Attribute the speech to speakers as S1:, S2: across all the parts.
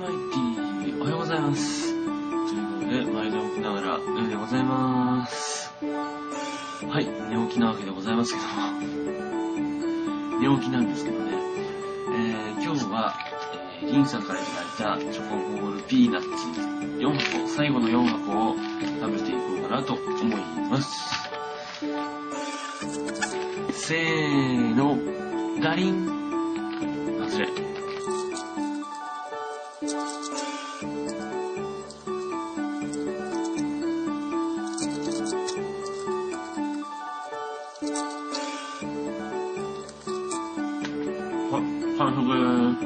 S1: マイティ、おはようございます。ということで、毎度起きながら、夜でございます。はい、寝起きなわけでございますけども、寝起きなんですけどね、えー、今日は、えー、リンさんからいただいたチョコボールピーナッツ4箱、最後の4箱を食べていこうかなと思います。せーの、ガリン。外れ。あ、完食い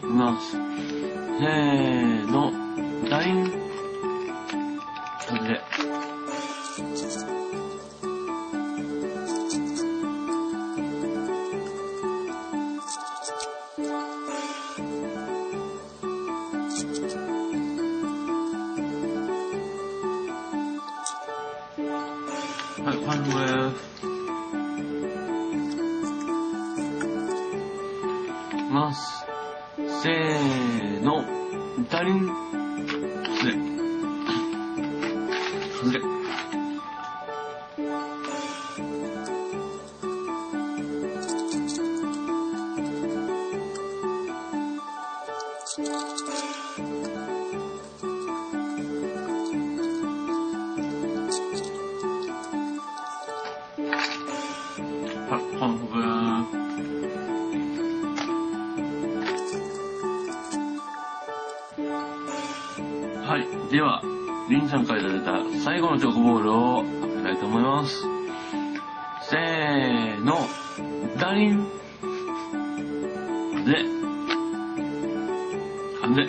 S1: きます。せーの、ガリン。外れ。はい、完食です。います。せーの、ダリン。外れ。外れ。はい、はい。では、リンさんからいただいた最後のチョコボールを開けたいと思います。せーの、ダリンで、外れ。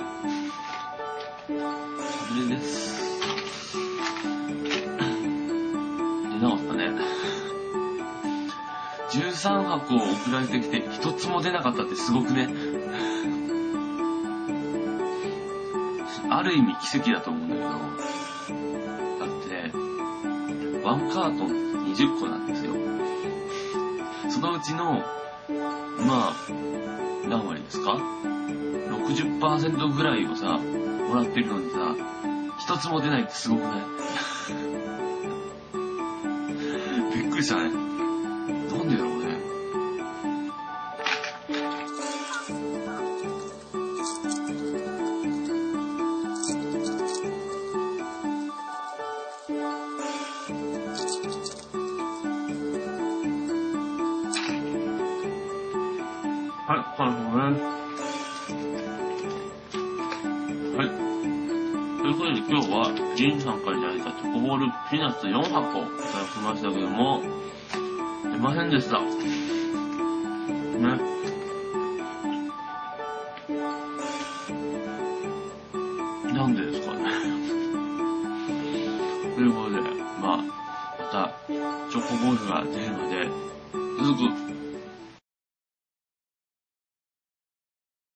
S1: 外れです。13箱を送られてきて一つも出なかったってすごくね。ある意味奇跡だと思うんだけど。だって、ワンカートンって20個なんですよ。そのうちの、まあ、何割ですか ?60% ぐらいをさ、もらってるのにさ、一つも出ないってすごくない？びっくりしたね。なんでだろうね。はい、完食です。はい。ということで今日は、リンさんからいただいたチョコボールピーナッツ4箱いただきましたけども、ませんでした。ね。なんでですかね。ということで、まあ、また、チョコボールが出るまで、続く